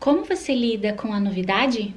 Como você lida com a novidade?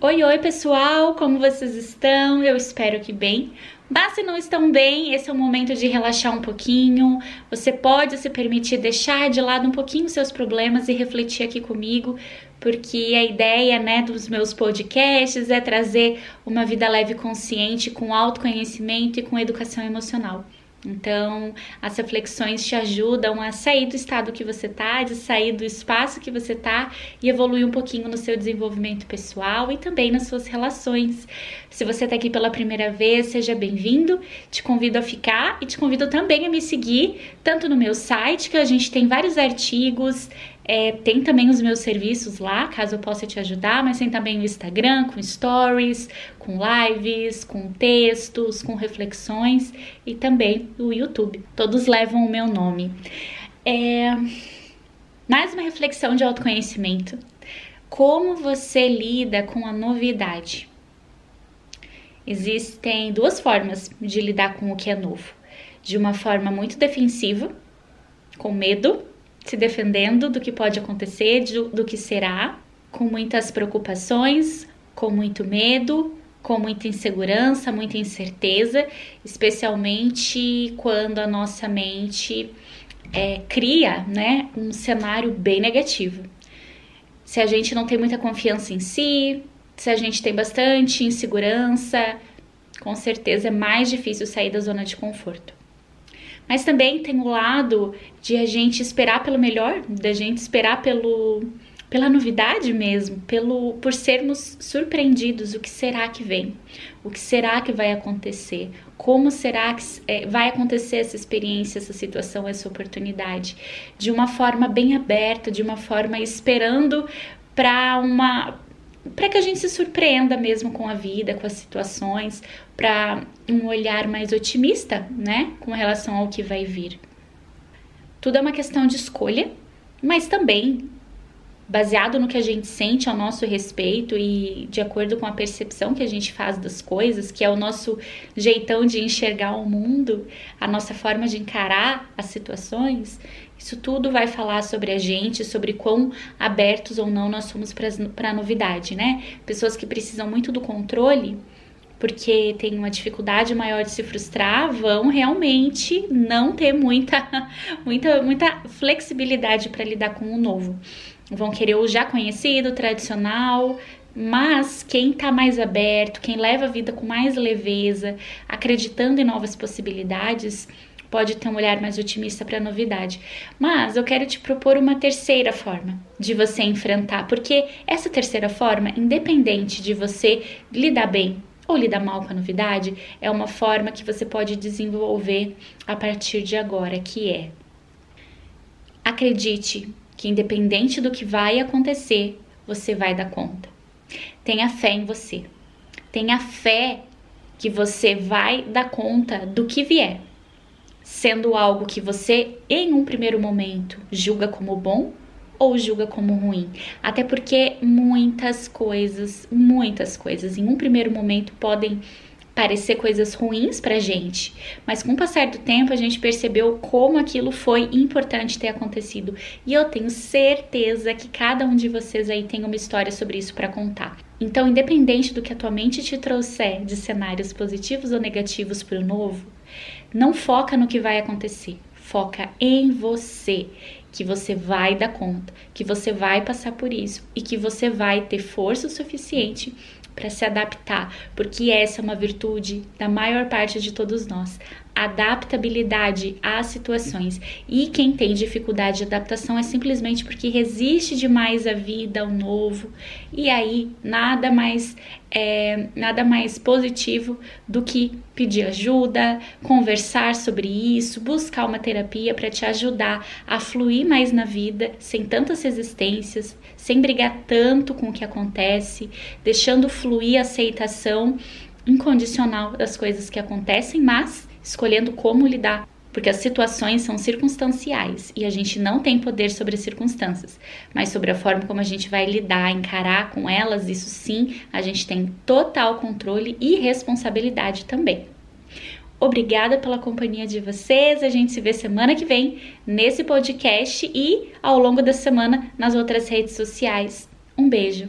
Oi, oi pessoal, como vocês estão? Eu espero que bem. Mas se não estão bem, esse é o momento de relaxar um pouquinho. Você pode se permitir deixar de lado um pouquinho seus problemas e refletir aqui comigo, porque a ideia, né, dos meus podcasts é trazer uma vida leve e consciente com autoconhecimento e com educação emocional. Então, as reflexões te ajudam a sair do estado que você tá, de sair do espaço que você tá e evoluir um pouquinho no seu desenvolvimento pessoal e também nas suas relações. Se você tá aqui pela primeira vez, seja bem-vindo. Te convido a ficar e te convido também a me seguir, tanto no meu site, que a gente tem vários artigos, é, tem também os meus serviços lá, caso eu possa te ajudar, mas tem também o Instagram com stories, com lives, com textos, com reflexões e também o YouTube. Todos levam o meu nome. É... Mais uma reflexão de autoconhecimento. Como você lida com a novidade? Existem duas formas de lidar com o que é novo. De uma forma muito defensiva, com medo, se defendendo do que pode acontecer, do, que será, com muitas preocupações, com muito medo, com muita insegurança, muita incerteza, especialmente quando a nossa mente é, cria né, um cenário bem negativo. Se a gente não tem muita confiança em si, se a gente tem bastante insegurança, com certeza é mais difícil sair da zona de conforto. Mas também tem o lado de a gente esperar pelo melhor, da gente esperar pelo pela novidade mesmo, pelo por sermos surpreendidos, o que será que vem? O que será que vai acontecer? Como será que é, vai acontecer essa experiência, essa situação, essa oportunidade? De uma forma bem aberta, de uma forma esperando para uma para que a gente se surpreenda mesmo com a vida, com as situações, para um olhar mais otimista, né, com relação ao que vai vir. Tudo é uma questão de escolha, mas também baseado no que a gente sente ao nosso respeito e de acordo com a percepção que a gente faz das coisas, que é o nosso jeitão de enxergar o mundo, a nossa forma de encarar as situações, isso tudo vai falar sobre a gente, sobre quão abertos ou não nós somos para a novidade, né? Pessoas que precisam muito do controle, porque tem uma dificuldade maior de se frustrar, vão realmente não ter muita, muita, muita flexibilidade para lidar com o novo. Vão querer o já conhecido, tradicional, mas quem está mais aberto, quem leva a vida com mais leveza, acreditando em novas possibilidades, pode ter um olhar mais otimista para a novidade. Mas eu quero te propor uma terceira forma de você enfrentar, porque essa terceira forma, independente de você lidar bem ou lidar mal com a novidade, é uma forma que você pode desenvolver a partir de agora, que é acredite que independente do que vai acontecer, você vai dar conta. Tenha fé em você. Tenha fé que você vai dar conta do que vier sendo algo que você, em um primeiro momento, julga como bom ou julga como ruim. Até porque muitas coisas, muitas coisas, em um primeiro momento podem parecer coisas ruins pra gente, mas com o passar do tempo a gente percebeu como aquilo foi importante ter acontecido. E eu tenho certeza que cada um de vocês aí tem uma história sobre isso para contar. Então, independente do que a tua mente te trouxer de cenários positivos ou negativos para o novo, não foca no que vai acontecer, foca em você, que você vai dar conta, que você vai passar por isso e que você vai ter força o suficiente para se adaptar, porque essa é uma virtude da maior parte de todos nós adaptabilidade às situações. E quem tem dificuldade de adaptação é simplesmente porque resiste demais à vida, ao novo. E aí nada mais é, nada mais positivo do que pedir ajuda, conversar sobre isso, buscar uma terapia para te ajudar a fluir mais na vida, sem tantas resistências, sem brigar tanto com o que acontece, deixando fluir a aceitação incondicional das coisas que acontecem, mas escolhendo como lidar, porque as situações são circunstanciais e a gente não tem poder sobre as circunstâncias, mas sobre a forma como a gente vai lidar, encarar com elas, isso sim, a gente tem total controle e responsabilidade também. Obrigada pela companhia de vocês. A gente se vê semana que vem nesse podcast e ao longo da semana nas outras redes sociais. Um beijo.